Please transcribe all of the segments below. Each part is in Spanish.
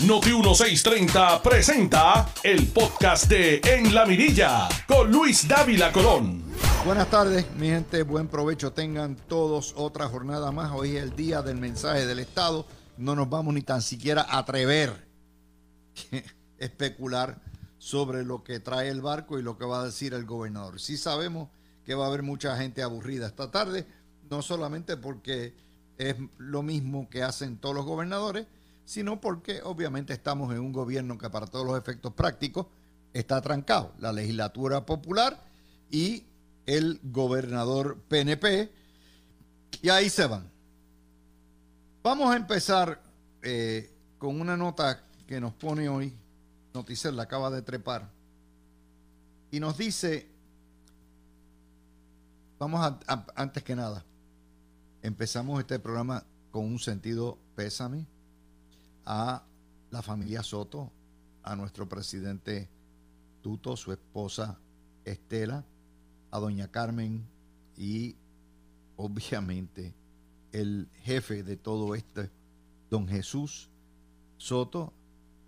Noti 1630 presenta el podcast de En la Mirilla con Luis Dávila Colón. Buenas tardes, mi gente, buen provecho tengan todos otra jornada más. Hoy es el día del mensaje del Estado. No nos vamos ni tan siquiera a atrever a especular sobre lo que trae el barco y lo que va a decir el gobernador. Sí sabemos que va a haber mucha gente aburrida esta tarde, no solamente porque es lo mismo que hacen todos los gobernadores, sino porque obviamente estamos en un gobierno que para todos los efectos prácticos está trancado. La legislatura popular y el gobernador PNP. Y ahí se van. Vamos a empezar eh, con una nota que nos pone hoy, Noticel la acaba de trepar, y nos dice, vamos a, antes que nada, empezamos este programa con un sentido pésame a la familia Soto, a nuestro presidente Tuto, su esposa Estela, a doña Carmen y obviamente el jefe de todo esto, don Jesús Soto,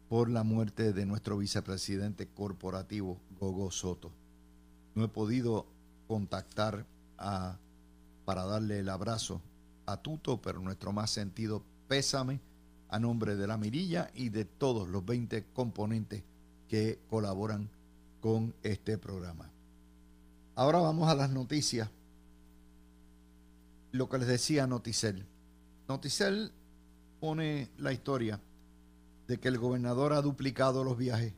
por la muerte de nuestro vicepresidente corporativo, Gogo Soto. No he podido contactar a, para darle el abrazo a Tuto, pero nuestro más sentido pésame a nombre de la Mirilla y de todos los 20 componentes que colaboran con este programa. Ahora vamos a las noticias. Lo que les decía Noticel. Noticel pone la historia de que el gobernador ha duplicado los viajes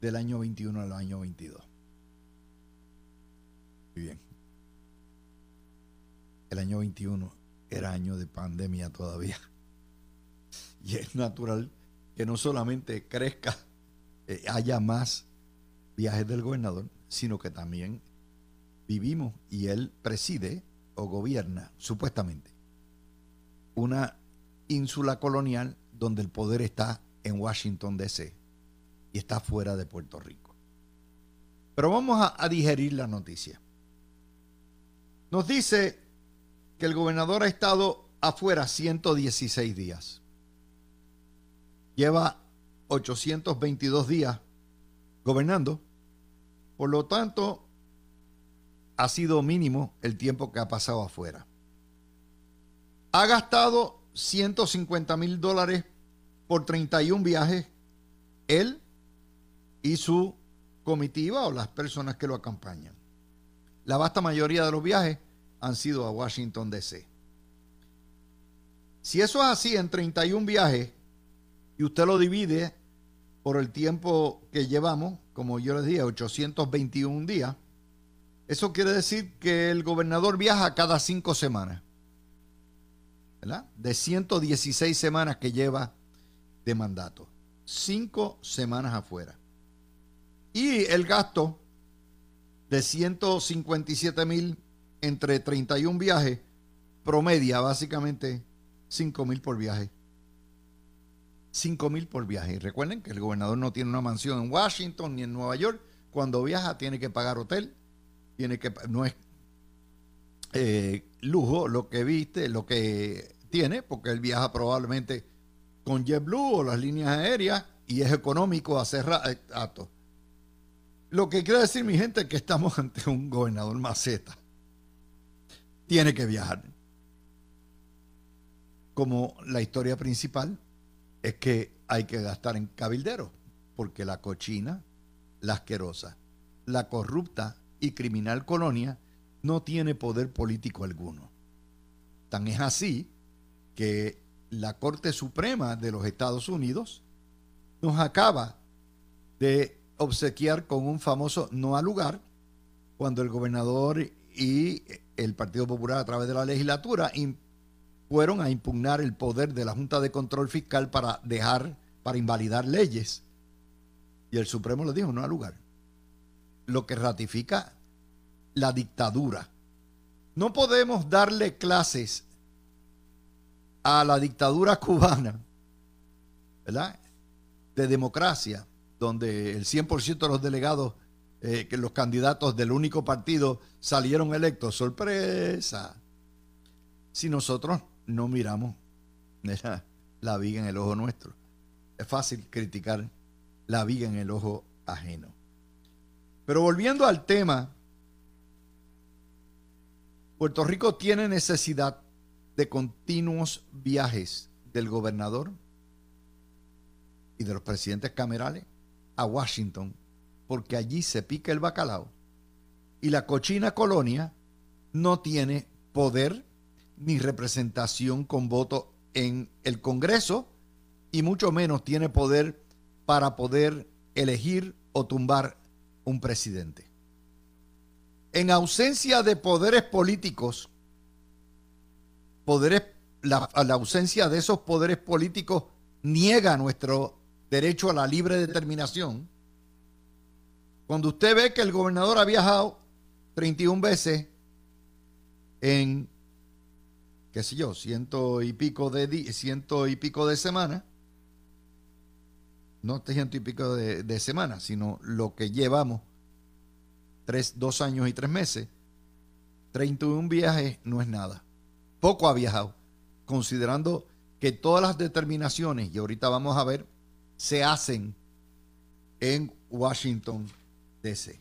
del año 21 al año 22. Muy bien. El año 21 era año de pandemia todavía. Y es natural que no solamente crezca, eh, haya más viajes del gobernador, sino que también vivimos y él preside o gobierna, supuestamente, una ínsula colonial donde el poder está en Washington, D.C. y está fuera de Puerto Rico. Pero vamos a, a digerir la noticia. Nos dice que el gobernador ha estado afuera 116 días lleva 822 días gobernando. Por lo tanto, ha sido mínimo el tiempo que ha pasado afuera. Ha gastado 150 mil dólares por 31 viajes, él y su comitiva o las personas que lo acompañan. La vasta mayoría de los viajes han sido a Washington, D.C. Si eso es así en 31 viajes, y usted lo divide por el tiempo que llevamos, como yo les dije, 821 días, eso quiere decir que el gobernador viaja cada cinco semanas. ¿Verdad? De 116 semanas que lleva de mandato. Cinco semanas afuera. Y el gasto de 157 mil entre 31 viajes promedia básicamente 5 mil por viaje. 5 mil por viaje. Y recuerden que el gobernador no tiene una mansión en Washington ni en Nueva York. Cuando viaja tiene que pagar hotel, tiene que no es eh, lujo lo que viste, lo que tiene, porque él viaja probablemente con JetBlue o las líneas aéreas y es económico hacer actos. Lo que quiere decir, mi gente, es que estamos ante un gobernador maceta. Tiene que viajar. Como la historia principal es que hay que gastar en cabildero, porque la cochina, la asquerosa, la corrupta y criminal colonia no tiene poder político alguno. Tan es así que la Corte Suprema de los Estados Unidos nos acaba de obsequiar con un famoso no al lugar cuando el gobernador y el Partido Popular a través de la legislatura fueron a impugnar el poder de la Junta de Control Fiscal para dejar, para invalidar leyes. Y el Supremo le dijo, no al lugar. Lo que ratifica la dictadura. No podemos darle clases a la dictadura cubana, ¿verdad? De democracia, donde el 100% de los delegados, eh, que los candidatos del único partido salieron electos. Sorpresa. Si nosotros no miramos la, viga en el ojo nuestro. es fácil criticar la viga en el ojo ajeno. Pero volviendo al tema, Puerto Rico tiene necesidad de continuos viajes del gobernador y de los presidentes camerales a Washington, porque allí se pica el bacalao y la cochina colonia no tiene poder ni representación con voto en el Congreso y mucho menos tiene poder para poder elegir o tumbar un presidente. En ausencia de poderes políticos, poderes, la, la ausencia de esos poderes políticos niega nuestro derecho a la libre determinación. Cuando usted ve que el gobernador ha viajado 31 veces en, qué sé yo, ciento y pico de, ciento y pico de semanas, no este ciento y pico de, semanas, sino lo que llevamos, tres, dos años y tres meses, 31 viajes no es nada. Poco ha viajado, considerando que todas las determinaciones, y ahorita vamos a ver, se hacen en Washington, D.C.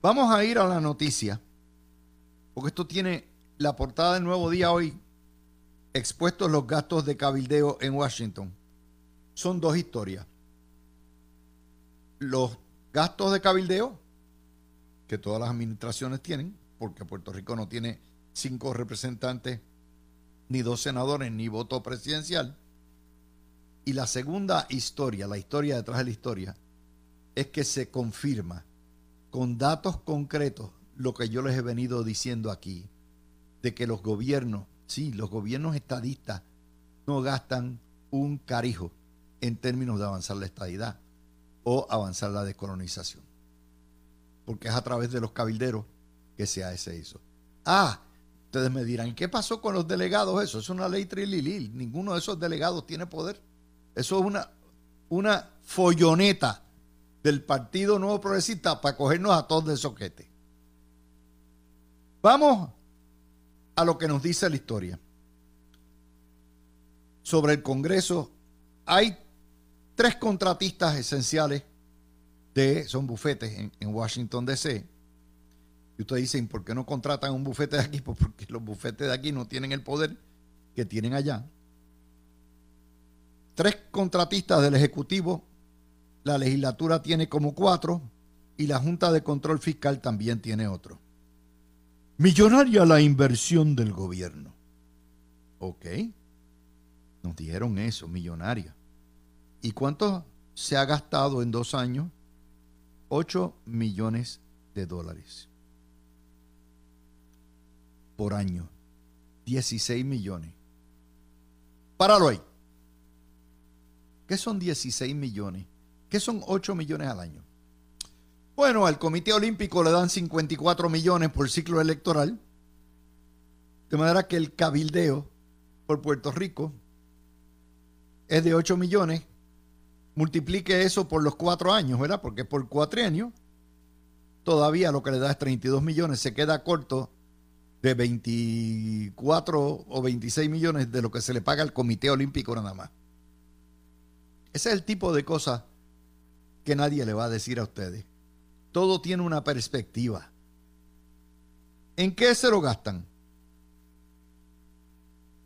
Vamos a ir a la noticia, porque esto tiene la portada del nuevo día hoy, expuestos los gastos de cabildeo en Washington. Son dos historias. Los gastos de cabildeo, que todas las administraciones tienen, porque Puerto Rico no tiene cinco representantes, ni dos senadores, ni voto presidencial. Y la segunda historia, la historia detrás de la historia, es que se confirma con datos concretos lo que yo les he venido diciendo aquí, de que los gobiernos, sí, los gobiernos estadistas no gastan un carijo en términos de avanzar la estadidad o avanzar la descolonización. Porque es a través de los cabilderos que se hace eso. Ah, ustedes me dirán, ¿qué pasó con los delegados? Eso es una ley trililil. Ninguno de esos delegados tiene poder. Eso es una, una folloneta del Partido Nuevo Progresista para cogernos a todos de soquete. Vamos a lo que nos dice la historia. Sobre el Congreso, hay tres contratistas esenciales de, son bufetes en, en Washington, D.C. Y ustedes dicen, ¿por qué no contratan un bufete de aquí? Pues porque los bufetes de aquí no tienen el poder que tienen allá. Tres contratistas del Ejecutivo la legislatura tiene como cuatro y la Junta de Control Fiscal también tiene otro. Millonaria la inversión del gobierno. Ok. Nos dijeron eso, millonaria. ¿Y cuánto se ha gastado en dos años? 8 millones de dólares. Por año. 16 millones. Páralo ahí. ¿Qué son 16 millones? ¿Qué son 8 millones al año? Bueno, al Comité Olímpico le dan 54 millones por ciclo electoral. De manera que el cabildeo por Puerto Rico es de 8 millones. Multiplique eso por los cuatro años, ¿verdad? Porque por cuatrienio todavía lo que le da es 32 millones. Se queda corto de 24 o 26 millones de lo que se le paga al Comité Olímpico nada más. Ese es el tipo de cosas que nadie le va a decir a ustedes. Todo tiene una perspectiva. ¿En qué se lo gastan?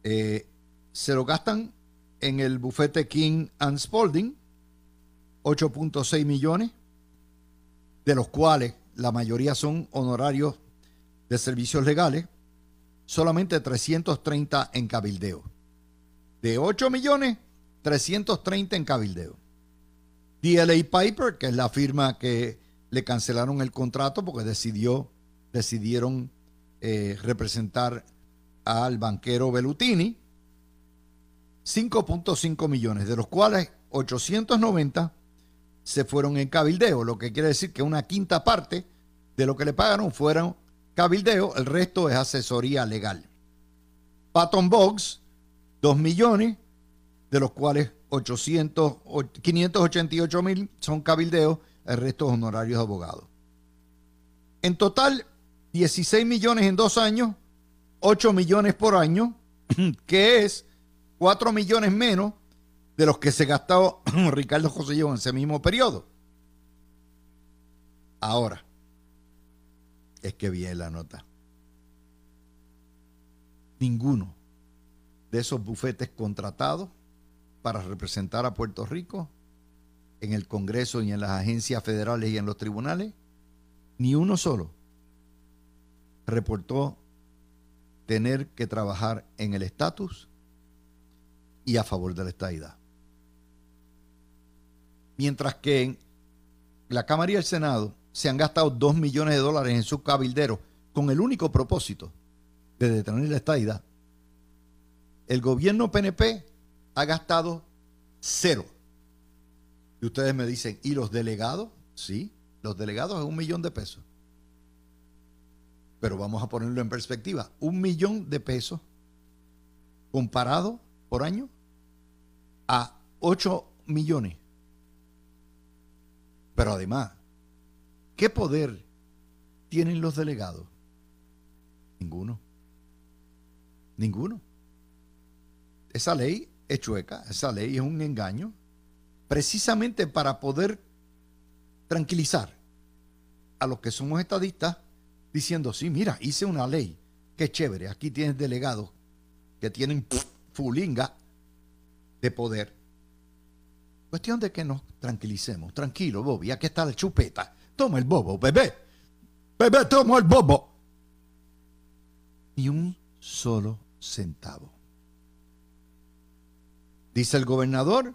Eh, se lo gastan en el bufete King and Spalding, 8.6 millones, de los cuales la mayoría son honorarios de servicios legales, solamente 330 en cabildeo. De 8 millones, 330 en cabildeo. DLA Piper, que es la firma que le cancelaron el contrato porque decidió, decidieron eh, representar al banquero Bellutini, 5.5 millones, de los cuales 890 se fueron en cabildeo, lo que quiere decir que una quinta parte de lo que le pagaron fueron cabildeo, el resto es asesoría legal. Patton Boggs, 2 millones, de los cuales 800, 588 mil son cabildeos, el resto honorarios de abogados. En total, 16 millones en dos años, 8 millones por año, que es 4 millones menos de de los que se gastó Ricardo José en ese mismo periodo. Ahora, es que viene la nota. Ninguno de esos bufetes contratados para representar a Puerto Rico en el Congreso y en las agencias federales y en los tribunales, ni uno solo reportó tener que trabajar en el estatus y a favor de la estadidad. Mientras que en la Cámara y el Senado se han gastado dos millones de dólares en sus cabilderos con el único propósito de detener la estadidad, el gobierno PNP ha gastado cero. Y ustedes me dicen, ¿y los delegados? Sí, los delegados es un millón de pesos. Pero vamos a ponerlo en perspectiva. Un millón de pesos comparado por año a 8 millones. Pero además, ¿qué poder tienen los delegados? Ninguno. Ninguno. Esa ley es chueca, esa ley es un engaño, precisamente para poder tranquilizar a los que somos estadistas, diciendo, sí, mira, hice una ley, qué chévere, aquí tienes delegados que tienen fulinga de poder. Cuestión de que nos tranquilicemos. Tranquilo, Bobby, aquí está la chupeta. Toma el bobo, bebé. Bebé, toma el bobo. Ni un solo centavo. Dice el gobernador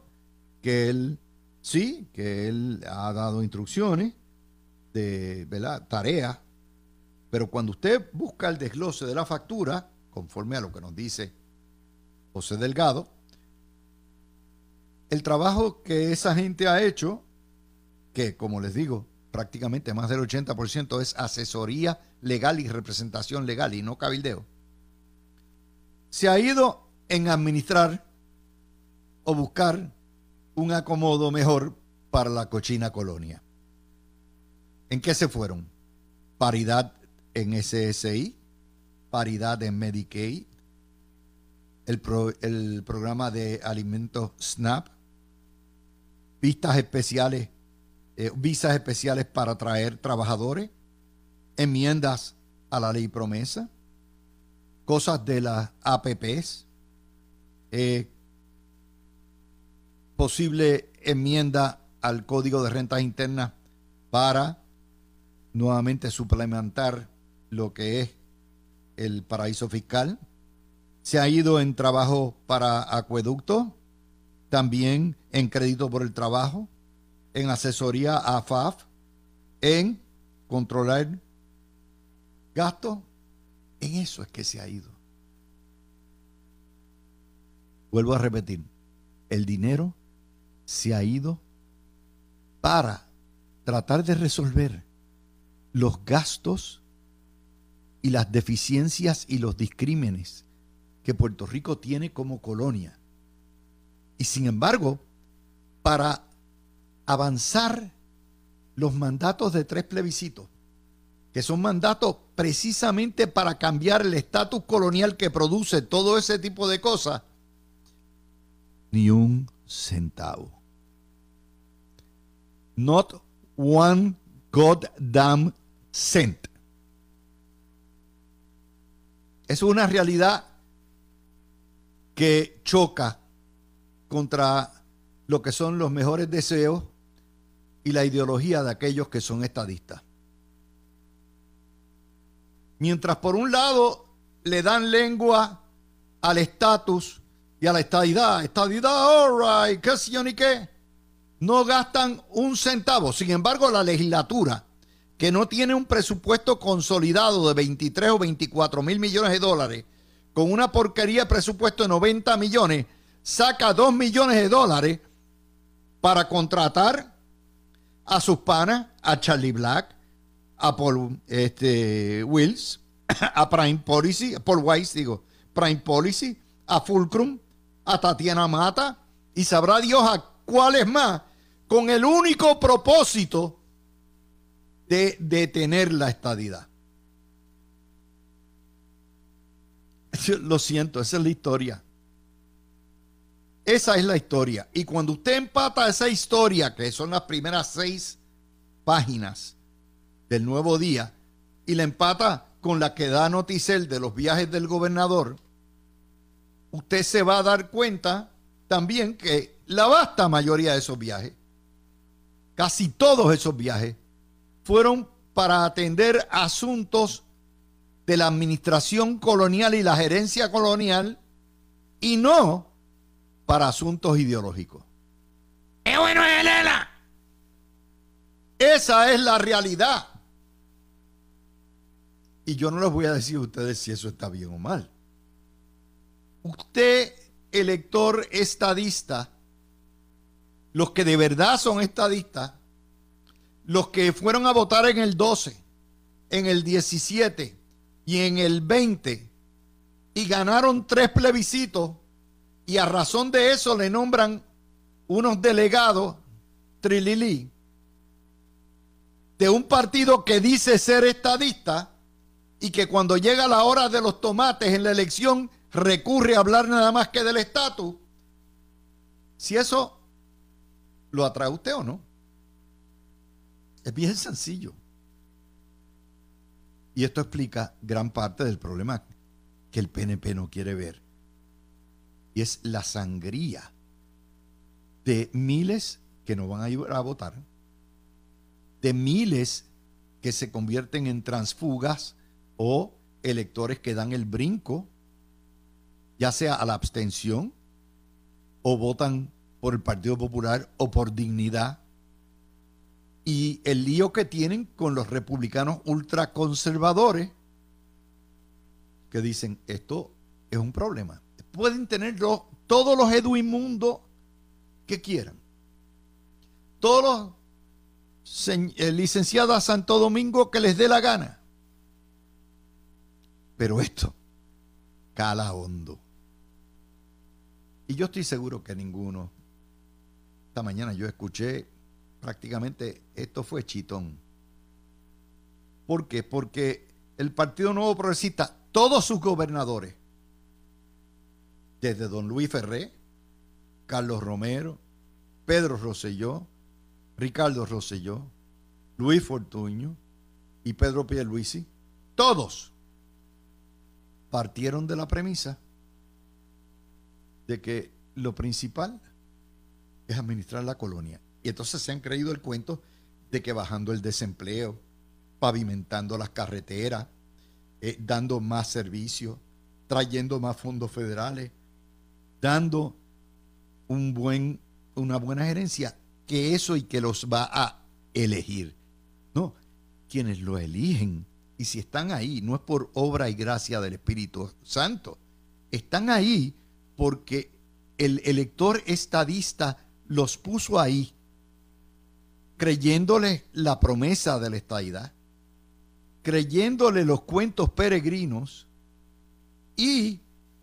que él, sí, que él ha dado instrucciones de ¿verdad? tarea, pero cuando usted busca el desglose de la factura, conforme a lo que nos dice José Delgado, el trabajo que esa gente ha hecho, que como les digo, prácticamente más del 80% es asesoría legal y representación legal y no cabildeo, se ha ido en administrar o buscar un acomodo mejor para la cochina colonia. ¿En qué se fueron? Paridad en SSI, paridad en Medicaid, el, programa de alimentos SNAP, vistas especiales, eh, visas especiales para traer trabajadores, enmiendas a la ley promesa, cosas de las APPs, eh, posible enmienda al Código de Rentas Internas para nuevamente suplementar lo que es el paraíso fiscal. Se ha ido en trabajo para acueducto, también en crédito por el trabajo, en asesoría a FAF, en controlar gastos. En eso es que se ha ido. Vuelvo a repetir, el dinero se ha ido para tratar de resolver los gastos y las deficiencias y los discrímenes que Puerto Rico tiene como colonia. Y sin embargo, para avanzar los mandatos de tres plebiscitos, que son mandatos precisamente para cambiar el estatus colonial que produce todo ese tipo de cosas, ni un centavo. Not one goddamn cent. Es una realidad que choca contra lo que son los mejores deseos y la ideología de aquellos que son estadistas. Mientras por un lado le dan lengua al estatus y a la estadidad, estadidad, all right, qué sé yo ni qué no gastan un centavo. Sin embargo, la legislatura, que no tiene un presupuesto consolidado de 23 o 24 mil millones de dólares, con una porquería de presupuesto de 90 millones, saca 2 millones de dólares para contratar a sus panas, a Charlie Black, a Paul este, Wills, a Prime Policy, a Paul Weiss, digo, Prime Policy, a Fulcrum, a Tatiana Mata, y sabrá Dios a cuáles más con el único propósito de detener la estadidad. Lo siento, esa es la historia. Esa es la historia. Y cuando usted empata esa historia, que son las primeras seis páginas del nuevo día, y la empata con la que da Noticel de los viajes del gobernador, usted se va a dar cuenta también que la vasta mayoría de esos viajes, casi todos esos viajes, fueron para atender asuntos de la administración colonial y la gerencia colonial y no para asuntos ideológicos. ¡Qué bueno es Elena! Esa es la realidad. Y yo no les voy a decir a ustedes si eso está bien o mal. Usted, elector estadista, los que de verdad son estadistas, los que fueron a votar en el 12, en el 17 y en el 20 y ganaron tres plebiscitos, y a razón de eso le nombran unos delegados, Trilili, de un partido que dice ser estadista y que cuando llega la hora de los tomates en la elección recurre a hablar nada más que del estatus. Si eso lo atrae usted o no. Es bien sencillo. Y esto explica gran parte del problema que el PNP no quiere ver y es la sangría de miles que no van a ir a votar, de miles que se convierten en transfugas o electores que dan el brinco, ya sea a la abstención o votan por el Partido Popular o por dignidad. Y el lío que tienen con los republicanos ultraconservadores que dicen esto es un problema pueden tener todos los eduinmundos que quieran. Todos los eh, licenciados a Santo Domingo que les dé la gana. Pero esto cala hondo. Y yo estoy seguro que ninguno. Esta mañana yo escuché prácticamente esto fue chitón. ¿Por qué? Porque el Partido Nuevo Progresista, todos sus gobernadores, desde don Luis Ferré, Carlos Romero, Pedro Rosselló, Ricardo Rosselló, Luis Fortuño y Pedro Pierluisi, todos partieron de la premisa de que lo principal es administrar la colonia. Y entonces se han creído el cuento de que bajando el desempleo, pavimentando las carreteras, eh, dando más servicios, trayendo más fondos federales, dando un buen, una buena gerencia, que eso y que los va a elegir. No, quienes lo eligen, y si están ahí, no es por obra y gracia del Espíritu Santo, están ahí porque el elector estadista los puso ahí, creyéndole la promesa de la estadidad, creyéndole los cuentos peregrinos y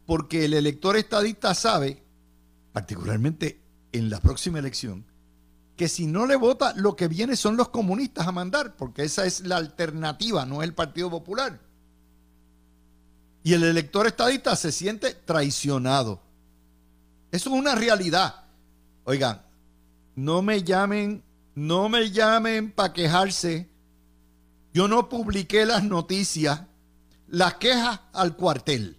porque el elector estadista sabe, particularmente en la próxima elección, que si no le vota, lo que viene son los comunistas a mandar, porque esa es la alternativa, no es el Partido Popular. Y el elector estadista se siente traicionado. Eso es una realidad. Oigan, no me llamen, no me llamen para quejarse. Yo no publiqué las noticias, las quejas al cuartel.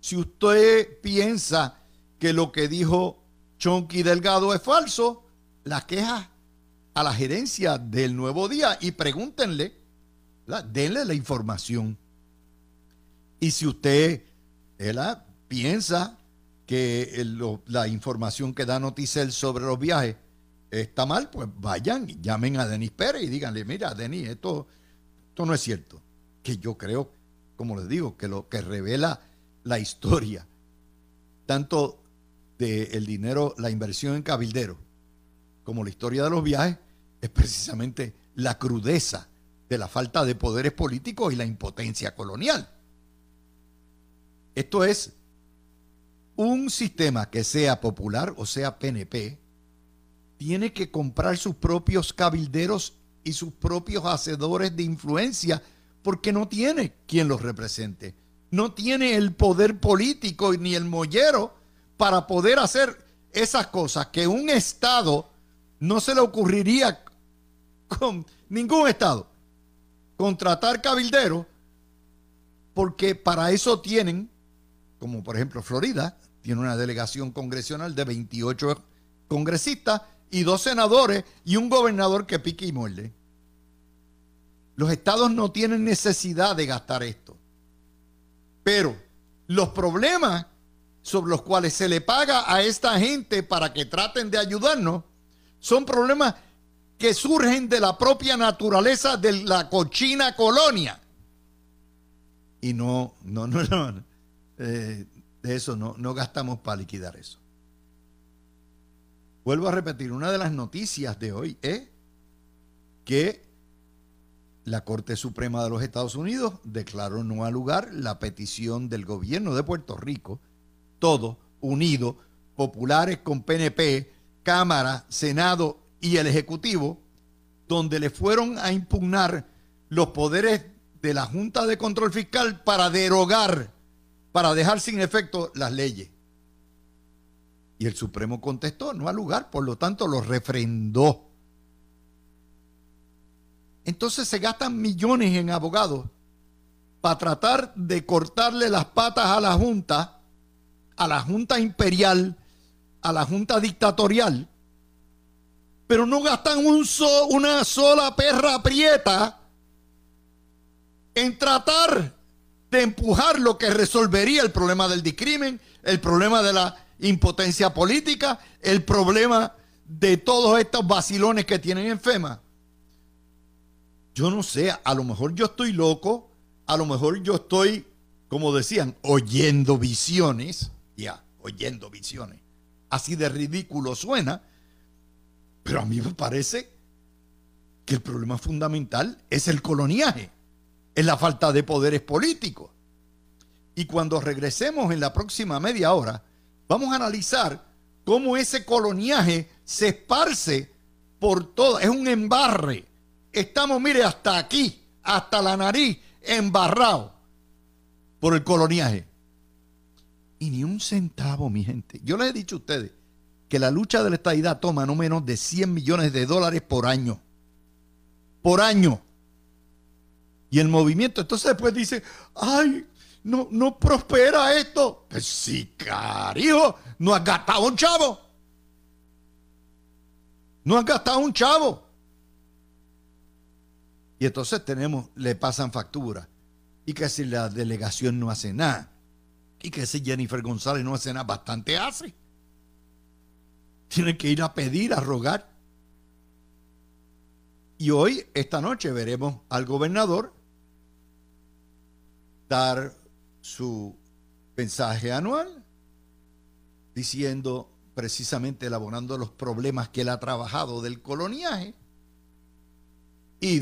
Si usted piensa que lo que dijo Chonky Delgado es falso, la queja a la gerencia del nuevo día y pregúntenle, denle la información. Y si usted piensa que la información que da Noticel sobre los viajes está mal, pues vayan, llamen a Denis Pérez y díganle, mira, Denis, esto, esto no es cierto. Que yo creo, como les digo, que lo que revela la historia, tanto del dinero, la inversión en cabildero, como la historia de los viajes, es precisamente la crudeza de la falta de poderes políticos y la impotencia colonial. Esto es un sistema que sea popular o sea PNP, tiene que comprar sus propios cabilderos y sus propios hacedores de influencia porque no tiene quien los represente. No tiene el poder político ni el mollero para poder hacer esas cosas que un Estado no se le ocurriría con ningún Estado. Contratar cabilderos porque para eso tienen, como por ejemplo Florida, tiene una delegación congresional de 28 congresistas y dos senadores y un gobernador que pique y muerde. Los estados no tienen necesidad de gastar esto. Pero los problemas sobre los cuales se le paga a esta gente para que traten de ayudarnos son problemas que surgen de la propia naturaleza de la cochina colonia. Y no, no, no, no eh, de eso no, no gastamos para liquidar eso. Vuelvo a repetir, una de las noticias de hoy es que la Corte Suprema de los Estados Unidos declaró no al lugar la petición del gobierno de Puerto Rico, todo unido, populares con PNP, Cámara, Senado y el Ejecutivo, donde le fueron a impugnar los poderes de la Junta de Control Fiscal para derogar, para dejar sin efecto las leyes. Y el Supremo contestó, no al lugar, por lo tanto lo refrendó. Entonces se gastan millones en abogados para tratar de cortarle las patas a la Junta, a la Junta Imperial, a la Junta Dictatorial, pero no gastan un una sola perra prieta en tratar de empujar lo que resolvería el problema del discrimen, el problema de la impotencia política, el problema de todos estos vacilones que tienen en FEMA. Yo no sé, a lo mejor yo estoy loco, a lo mejor yo estoy, como decían, oyendo visiones, ya, oyendo visiones. Así de ridículo suena, pero a mí me parece que el problema fundamental es el coloniaje, es la falta de poderes políticos. Y cuando regresemos en la próxima media hora, vamos a analizar cómo ese coloniaje se esparce por todo, es un embarre. Estamos, mire, hasta aquí, hasta la nariz, embarrado por el coloniaje. Y ni un centavo, mi gente. Yo les he dicho a ustedes, que la lucha de la estadidad toma no menos de 100 millones de dólares por año. Por año. Y el movimiento, entonces después dice, ay, no, no prospera esto. Pues sí, carijo, no has gastado un chavo. No has gastado un chavo. Y entonces tenemos, le pasan factura. Y que si la delegación no hace nada. Y que si Jennifer González no hace nada, bastante hace. Tienen que ir a pedir, a rogar. Y hoy, esta noche, veremos al gobernador dar su mensaje anual diciendo precisamente elaborando los problemas que él ha trabajado del coloniaje y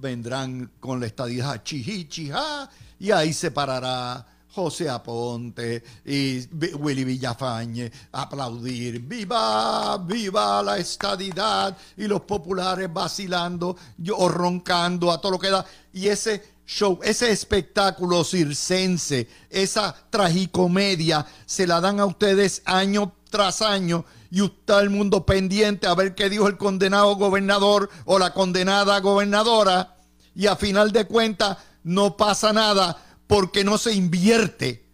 vendrán con la estadía chihi, chija, y ahí se parará José Aponte y Willy Villafañe aplaudir, viva, viva la estadidad y los populares vacilando o roncando a todo lo que da. Y ese show, ese espectáculo circense, esa tragicomedia, se la dan a ustedes año tras año y está el mundo pendiente a ver qué dijo el condenado gobernador o la condenada gobernadora y a final de cuentas no pasa nada porque no se invierte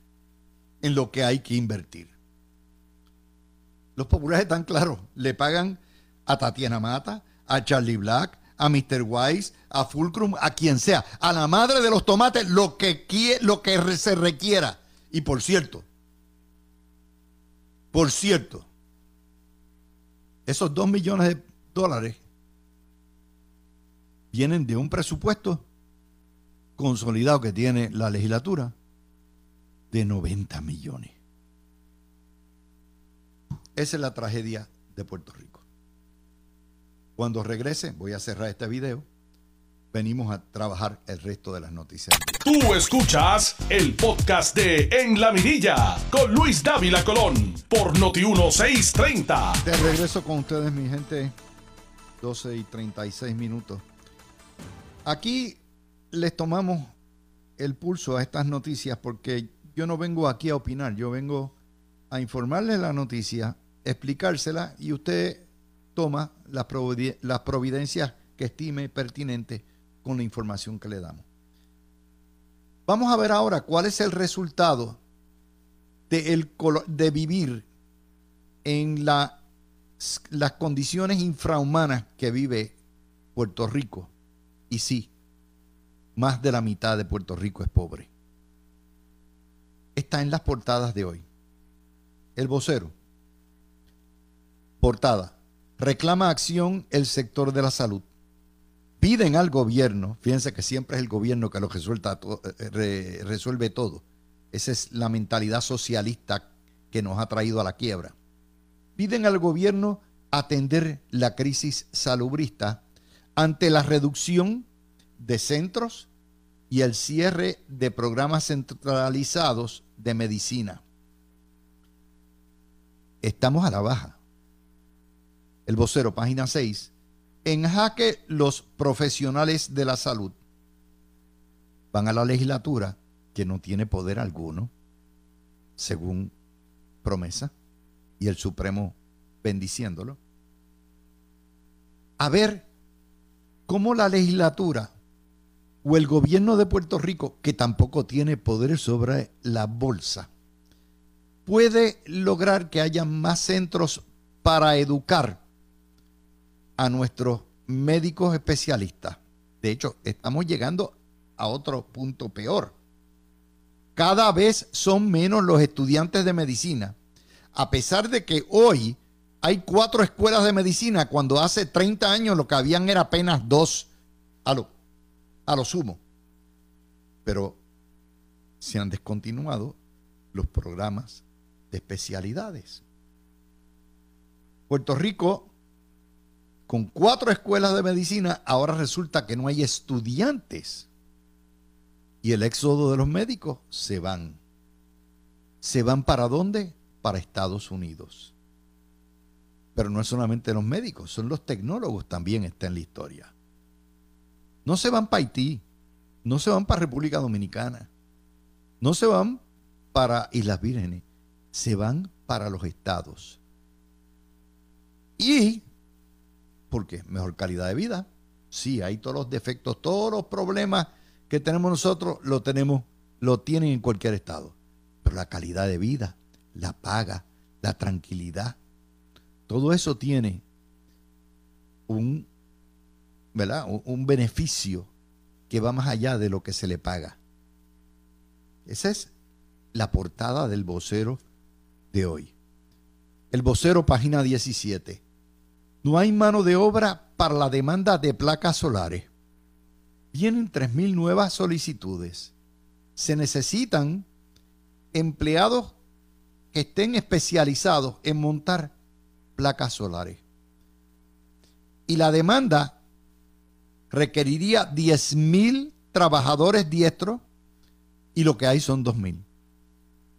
en lo que hay que invertir. Los populares están claros, le pagan a Tatiana Mata, a Charlie Black, a Mr. Wise, a Fulcrum, a quien sea, a la madre de los tomates, lo que, lo que se requiera. Y por cierto, por cierto, esos dos millones de dólares vienen de un presupuesto consolidado que tiene la legislatura de 90 millones. Esa es la tragedia de Puerto Rico. Cuando regrese, voy a cerrar este video. Venimos a trabajar el resto de las noticias. Tú escuchas el podcast de En la Mirilla con Luis Dávila Colón por Noti 1630. De regreso con ustedes, mi gente. 12 y 36 minutos. Aquí les tomamos el pulso a estas noticias porque yo no vengo aquí a opinar, yo vengo a informarles la noticia explicársela y usted toma las, providencias que estime pertinentes con la información que le damos. Vamos a ver ahora cuál es el resultado de, vivir en la, las condiciones infrahumanas que vive Puerto Rico. Y sí, más de la mitad de Puerto Rico es pobre. Está en las portadas de hoy. El vocero. Portada. Reclama acción el sector de la salud. Piden al gobierno, fíjense que siempre es el gobierno que lo eh, resuelve todo. Esa es la mentalidad socialista que nos ha traído a la quiebra. Piden al gobierno atender la crisis salubrista ante la reducción de centros y el cierre de programas centralizados de medicina. Estamos a la baja. El vocero, página 6. En jaque los profesionales de la salud. Van a la legislatura que no tiene poder alguno, según promesa, y el Supremo bendiciéndolo. A ver cómo la legislatura o el gobierno de Puerto Rico, que tampoco tiene poder sobre la bolsa, puede lograr que haya más centros para educar a nuestros médicos especialistas. De hecho, estamos llegando a otro punto peor. Cada vez son menos los estudiantes de medicina, a pesar de que hoy hay cuatro escuelas de medicina cuando hace 30 años lo que habían era apenas dos a lo, a lo sumo. Pero se han descontinuado los programas de especialidades. Puerto Rico, con cuatro escuelas de medicina, ahora resulta que no hay estudiantes. Y el éxodo de los médicos se van. ¿Se van para dónde? Para Estados Unidos. Pero no es solamente los médicos, son los tecnólogos también está en la historia. No se van para Haití, no se van para República Dominicana, no se van para Islas Vírgenes, se van para los estados. Y, ¿por qué? Mejor calidad de vida. Sí, hay todos los defectos, todos los problemas que tenemos nosotros, lo tenemos, lo tienen en cualquier estado. Pero la calidad de vida, la paga, la tranquilidad, todo eso tiene un, ¿verdad? un beneficio que va más allá de lo que se le paga. Esa es la portada del vocero de hoy. El vocero, página 17. No hay mano de obra para la demanda de placas solares. Vienen 3.000 nuevas solicitudes. Se necesitan empleados que estén especializados en montar placas solares. Y la demanda requeriría 10.000 trabajadores diestros y lo que hay son 2.000.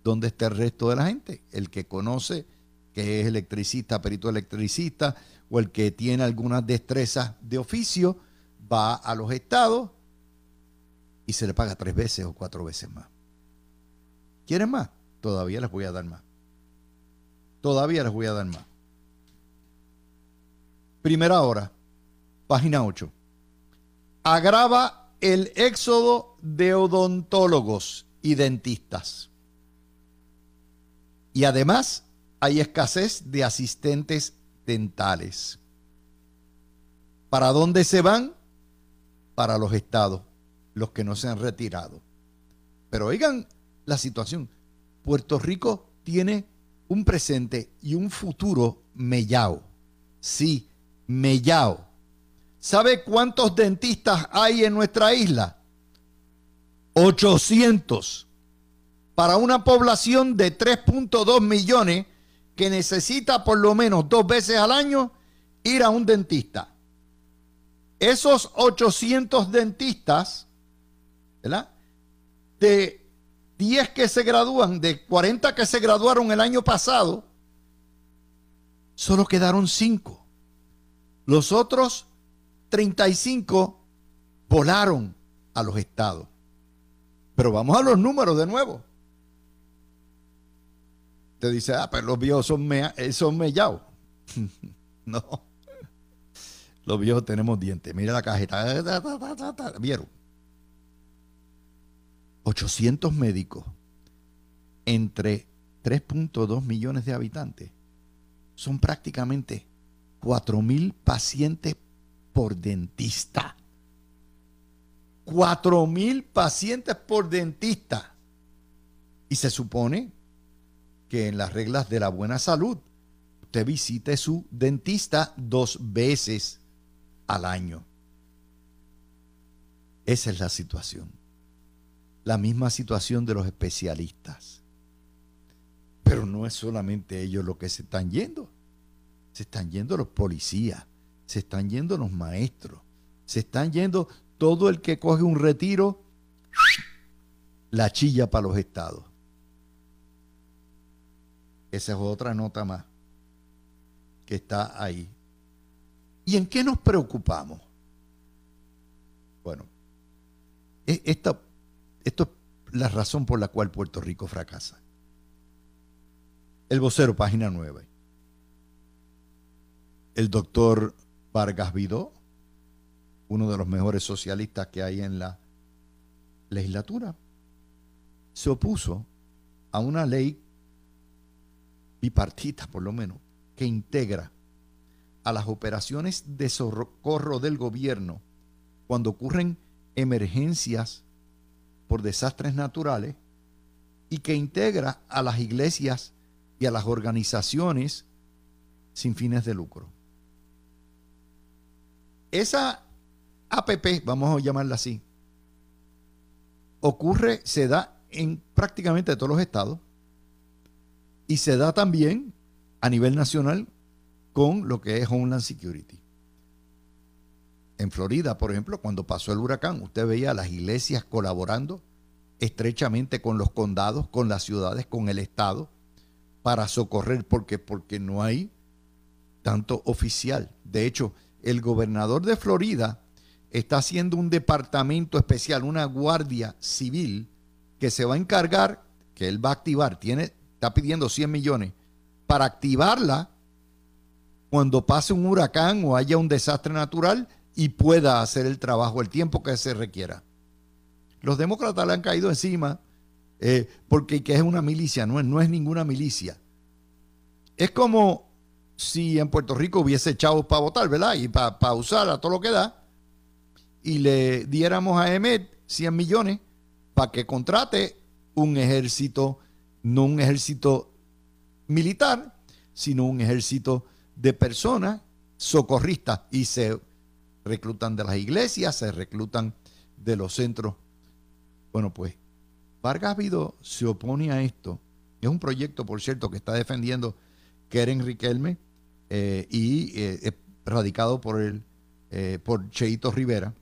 ¿Dónde está el resto de la gente? El que conoce que es electricista, perito electricista, o el que tiene algunas destrezas de oficio, va a los estados y se le paga tres veces o cuatro veces más. ¿Quieren más? Todavía les voy a dar más. Todavía les voy a dar más. Primera hora, página 8. Agrava el éxodo de odontólogos y dentistas. Y además hay escasez de asistentes dentales. ¿Para dónde se van? Para los estados, los que no se han retirado. Pero oigan la situación. Puerto Rico tiene un presente y un futuro mellao. Sí, Mellao. ¿Sabe cuántos dentistas hay en nuestra isla? 800. Para una población de 3.2 millones que necesita por lo menos dos veces al año ir a un dentista. Esos 800 dentistas, ¿verdad? De 10 que se gradúan, de 40 que se graduaron el año pasado, solo quedaron 5. Los otros 35 volaron a los estados. Pero vamos a los números de nuevo. Te dice, ah, pero los viejos son, eh, son mellados. no. Los viejos tenemos dientes. Mira la cajeta. ¿Vieron? 800 médicos entre 3.2 millones de habitantes. Son prácticamente 4 mil pacientes por dentista. 4 mil pacientes por dentista. Y se supone que en las reglas de la buena salud, usted visite su dentista dos veces al año. Esa es la situación. La misma situación de los especialistas. Pero no es solamente ellos los que se están yendo. Se están yendo los policías, se están yendo los maestros, se están yendo todo el que coge un retiro, la chilla para los estados. Esa es otra nota más que está ahí. ¿Y en qué nos preocupamos? Bueno, e, esto, esto es la razón por la cual Puerto Rico fracasa. El vocero, página 9. El doctor Vargas Vidó, uno de los mejores socialistas que hay en la legislatura, se opuso a una ley bipartita, por lo menos, que integra a las operaciones de socorro del gobierno cuando ocurren emergencias por desastres naturales y que integra a las iglesias y a las organizaciones sin fines de lucro. Esa APP, vamos a llamarla así, ocurre, se da en prácticamente todos los estados y se da también a nivel nacional con lo que es Homeland Security. En Florida, por ejemplo, cuando pasó el huracán, usted veía a las iglesias colaborando estrechamente con los condados, con las ciudades, con el Estado, para socorrer, porque, porque no hay tanto oficial. De hecho, el gobernador de Florida está haciendo un departamento especial, una guardia civil que se va a encargar, que él va a activar, tiene, está pidiendo 100 millones, para activarla cuando pase un huracán o haya un desastre natural y pueda hacer el trabajo el tiempo que se requiera. Los demócratas le han caído encima eh, porque es una milicia, no es, no es ninguna milicia. Es como si en Puerto Rico hubiese chavos para votar, ¿verdad? Y para usar a todo lo que da, y le diéramos a EMET 100 millones para que contrate un ejército, no un ejército militar, sino un ejército de personas socorristas y se reclutan de las iglesias, se reclutan de los centros. Bueno, pues Vargas Vidó se opone a esto. Es un proyecto, por cierto, que está defendiendo Keren Riquelme eh, y eh, radicado por, el, eh, por Cheito Rivera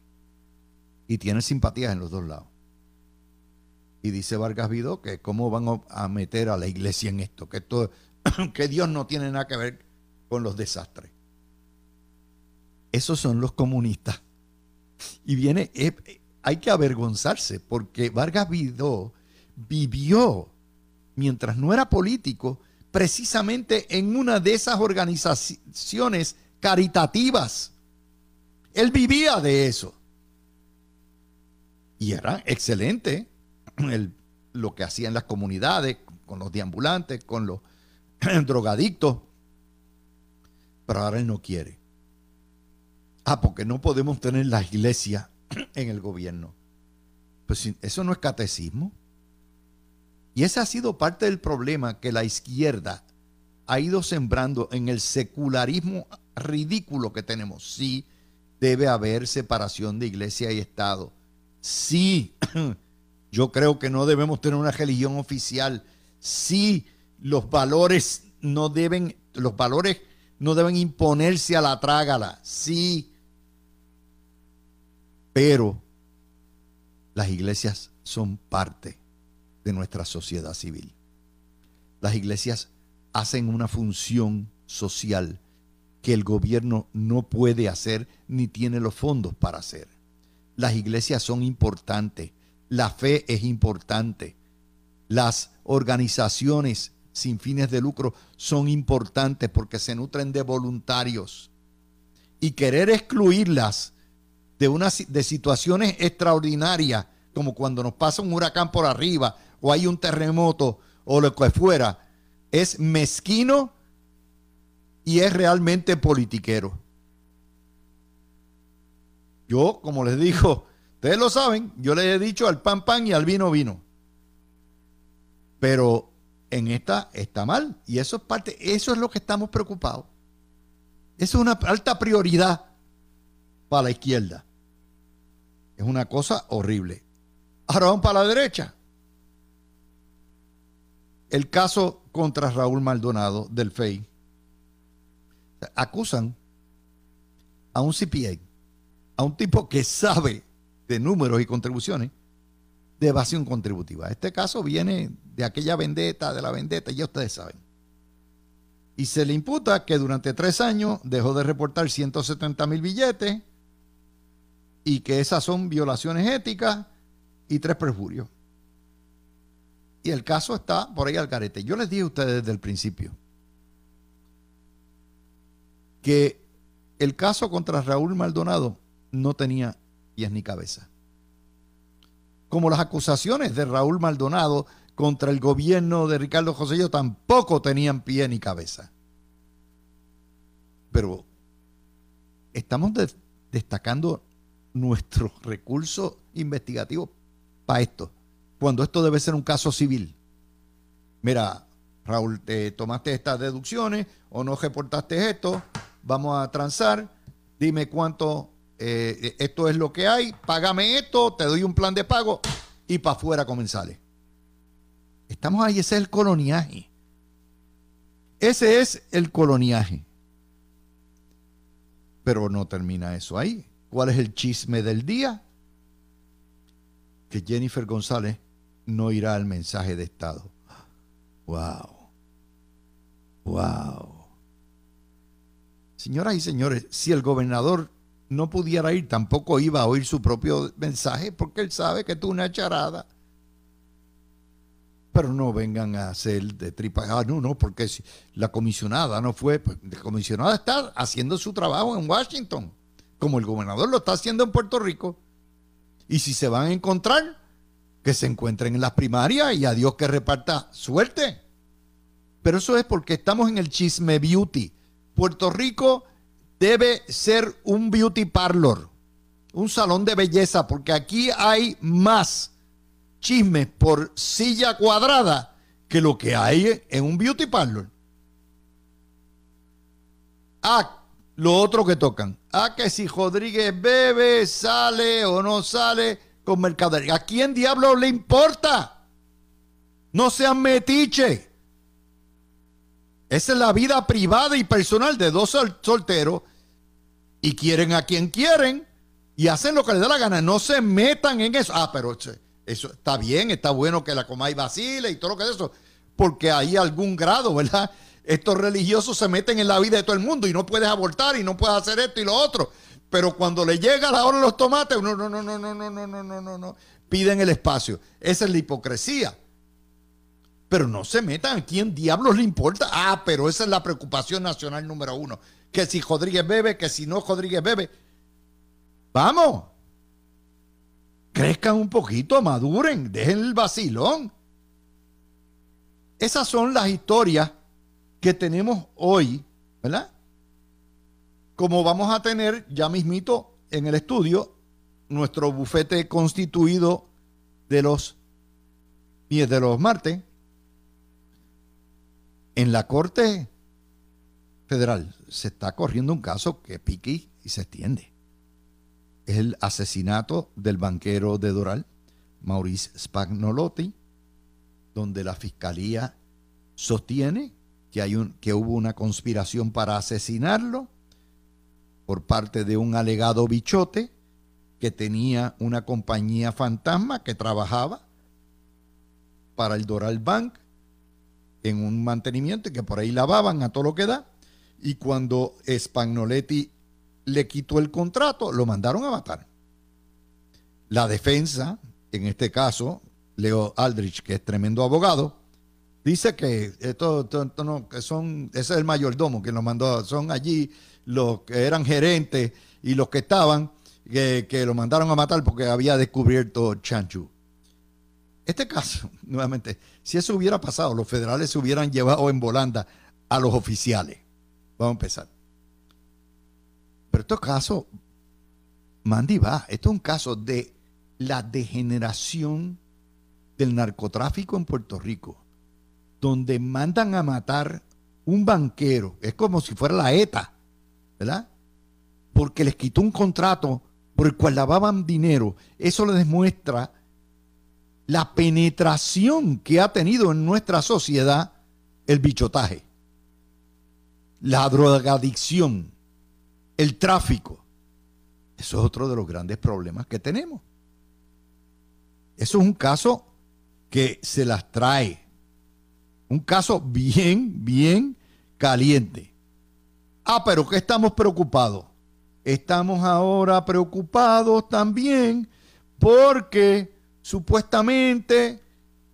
y tiene simpatías en los dos lados. Y dice Vargas Vidó que cómo van a meter a la iglesia en esto, que, esto, que Dios no tiene nada que ver con los desastres. Esos son los comunistas. Y viene, hay que avergonzarse porque Vargas Vidó vivió mientras no era político precisamente en una de esas organizaciones caritativas. Él vivía de eso. Y era excelente lo que hacía en las comunidades, con los deambulantes, con los drogadictos. Pero ahora él no quiere. Ah, porque no podemos tener la iglesia en el gobierno. Pues eso no es catecismo. Y ese ha sido parte del problema que la izquierda ha ido sembrando en el secularismo ridículo que tenemos. Sí, debe haber separación de iglesia y Estado. Sí, yo creo que no debemos tener una religión oficial. Sí, los valores no deben, los valores no deben imponerse a la trágala. Sí, pero las iglesias son parte de nuestra sociedad civil. Las iglesias hacen una función social que el gobierno no puede hacer ni tiene los fondos para hacer. Las iglesias son importantes, la fe es importante, las organizaciones sin fines de lucro son importantes porque se nutren de voluntarios. Y querer excluirlas de, una, de situaciones extraordinarias, como cuando nos pasa un huracán por arriba o hay un terremoto o lo que fuera, es mezquino y es realmente politiquero. Yo, como les digo, ustedes lo saben, yo les he dicho al pan pan y al vino vino. Pero en esta está mal. Y eso es parte, eso es lo que estamos preocupados. Eso es una alta prioridad para la izquierda. Es una cosa horrible. Ahora vamos para la derecha. El caso contra Raúl Maldonado del FEI. Acusan a un CPA, a un tipo que sabe de números y contribuciones, de evasión contributiva. Este caso viene de aquella vendetta, de la vendetta, ya ustedes saben. Y se le imputa que durante tres años dejó de reportar 170 mil billetes y que esas son violaciones éticas y tres perjurios. Y el caso está por ahí al carete. Yo les dije a ustedes desde el principio que el caso contra Raúl Maldonado no tenía pies ni cabeza como las acusaciones de Raúl Maldonado contra el gobierno de Ricardo José tampoco tenían pie ni cabeza. Pero estamos destacando nuestros recursos investigativos para esto, cuando esto debe ser un caso civil. Mira, Raúl, te tomaste estas deducciones o no reportaste esto, vamos a transar, dime cuánto eh, esto es lo que hay, págame esto, te doy un plan de pago y para afuera comensales. Estamos ahí, ese es el coloniaje. Ese es el coloniaje. Pero no termina eso ahí. ¿Cuál es el chisme del día? Que Jennifer González no irá al mensaje de Estado. ¡Wow! ¡Wow! Señoras y señores, si el gobernador no pudiera ir, tampoco iba a oír su propio mensaje porque él sabe que tú una charada. Pero no vengan a hacer de tripa. Ah, no, no, porque si la comisionada no fue. Pues, la comisionada está haciendo su trabajo en Washington, como el gobernador lo está haciendo en Puerto Rico. Y si se van a encontrar, que se encuentren en las primarias y a Dios que reparta suerte. Pero eso es porque estamos en el chisme beauty. Puerto Rico debe ser un beauty parlor, un salón de belleza, porque aquí hay más chismes por silla cuadrada que lo que hay en un beauty parlor. Ah, lo otro que tocan. Ah, que si Rodríguez bebe, sale o no sale con mercadería. ¿A quién diablo le importa? No sean metiche. Esa es la vida privada y personal de dos solteros y quieren a quien quieren y hacen lo que les da la gana. No se metan en eso. Ah, pero eso está bien, está bueno que la comáis vacile y todo lo que es eso, porque hay algún grado, ¿verdad? Estos religiosos se meten en la vida de todo el mundo y no puedes abortar y no puedes hacer esto y lo otro. Pero cuando le llega la hora de los tomates, no, no, no, no, no, no, no, no, no, no, piden el espacio. Esa es la hipocresía. Pero no se metan, ¿a quién diablos le importa? Ah, pero esa es la preocupación nacional número uno que si Rodríguez bebe, que si no Rodríguez bebe. Vamos. Crezcan un poquito, maduren, dejen el vacilón. Esas son las historias que tenemos hoy, ¿verdad? Como vamos a tener ya mismito en el estudio nuestro bufete constituido de los de los martes en la corte federal se está corriendo un caso que pique y se extiende. Es el asesinato del banquero de Doral, Maurice Spagnolotti, donde la fiscalía sostiene que, hay un, que hubo una conspiración para asesinarlo por parte de un alegado bichote que tenía una compañía fantasma que trabajaba para el Doral Bank en un mantenimiento y que por ahí lavaban a todo lo que da y cuando Spagnoletti le quitó el contrato, lo mandaron a matar. La defensa, en este caso, Leo Aldrich, que es tremendo abogado, Dice que esto, no, que son, ese es el mayordomo que nos mandó, son allí los que eran gerentes y los que estaban, que, que lo mandaron a matar porque había descubierto Chanchu. Este caso, nuevamente, si eso hubiera pasado, los federales se hubieran llevado en volanda a los oficiales. Vamos a empezar. Pero este caso, Mandy va, esto es un caso de la degeneración del narcotráfico en Puerto Rico, donde mandan a matar un banquero, es como si fuera la ETA, ¿verdad? Porque les quitó un contrato por el cual lavaban dinero. Eso le demuestra la penetración que ha tenido en nuestra sociedad el bichotaje, la drogadicción, el tráfico. Eso es otro de los grandes problemas que tenemos. Eso es un caso que se las trae. Un caso bien, bien caliente. Ah, pero que estamos preocupados. Estamos ahora preocupados también porque supuestamente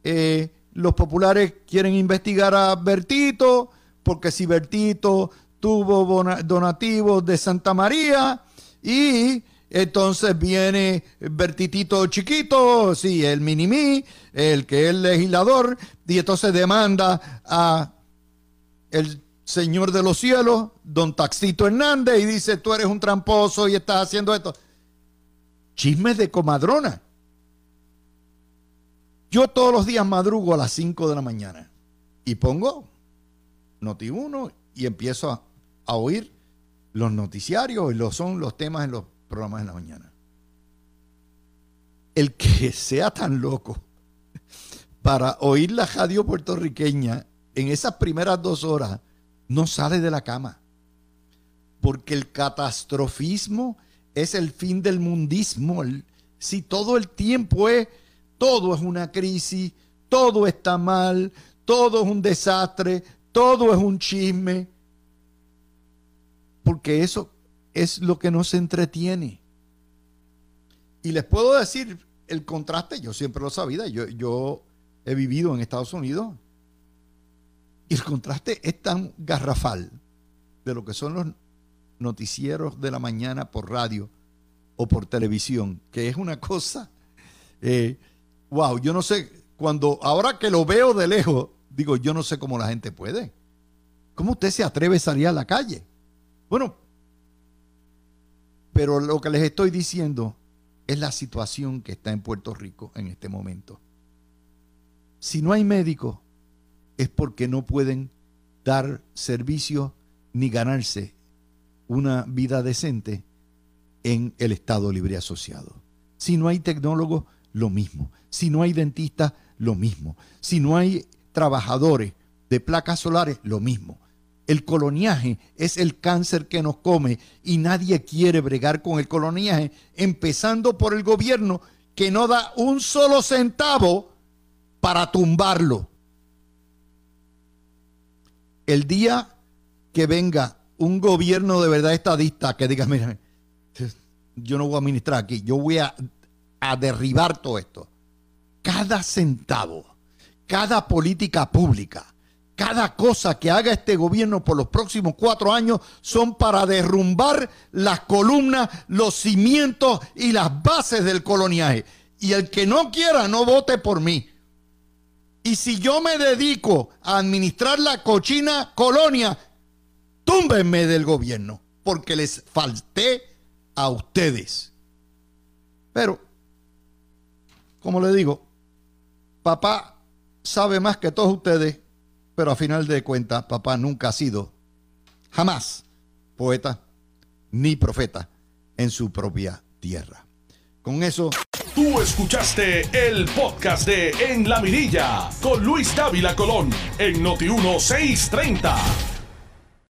eh, los populares quieren investigar a Bertito, porque si Bertito tuvo donativos de Santa María y entonces viene Bertitito chiquito, sí, el minimí, el que es legislador, y entonces demanda a el señor de los cielos, don Taxito Hernández, y dice, tú eres un tramposo y estás haciendo esto. Chismes de comadrona. Yo todos los días madrugo a las 5 de la mañana y pongo Noti 1 y empiezo a, oír los noticiarios y lo son los temas en los programas de la mañana. El que sea tan loco para oír la radio puertorriqueña en esas primeras dos horas no sale de la cama. Porque el catastrofismo es el fin del mundismo. si todo el tiempo es todo es una crisis, todo está mal, todo es un desastre, todo es un chisme, porque eso es lo que nos entretiene. Y les puedo decir el contraste, yo siempre lo sabía, yo, yo he vivido en Estados Unidos, y el contraste es tan garrafal de lo que son los noticieros de la mañana por radio o por televisión, que es una cosa eh, wow, yo no sé, cuando ahora que lo veo de lejos, digo, yo no sé cómo la gente puede. ¿Cómo usted se atreve a salir a la calle? Bueno, pero lo que les estoy diciendo es la situación que está en Puerto Rico en este momento. Si no hay médicos, es porque no pueden dar servicio ni ganarse una vida decente en el Estado Libre Asociado. Si no hay tecnólogos, lo mismo. Si no hay dentistas, lo mismo. Si no hay trabajadores de placas solares, lo mismo. El coloniaje es el cáncer que nos come y nadie quiere bregar con el coloniaje, empezando por el gobierno que no da un solo centavo para tumbarlo. El día que venga un gobierno de verdad estadista que diga, mira, yo no voy a administrar aquí, yo voy a a derribar todo esto. Cada centavo, cada política pública, cada cosa que haga este gobierno por los próximos cuatro años son para derrumbar las columnas, los cimientos y las bases del coloniaje. Y el que no quiera, no vote por mí. Y si yo me dedico a administrar la cochina colonia, túmbenme del gobierno, porque les falté a ustedes. Pero como le digo, papá sabe más que todos ustedes, pero a final de cuentas, papá nunca ha sido, jamás, poeta ni profeta en su propia tierra. Con eso... Tú escuchaste el podcast de En la Mirilla con Luis Dávila Colón en Noti 1630.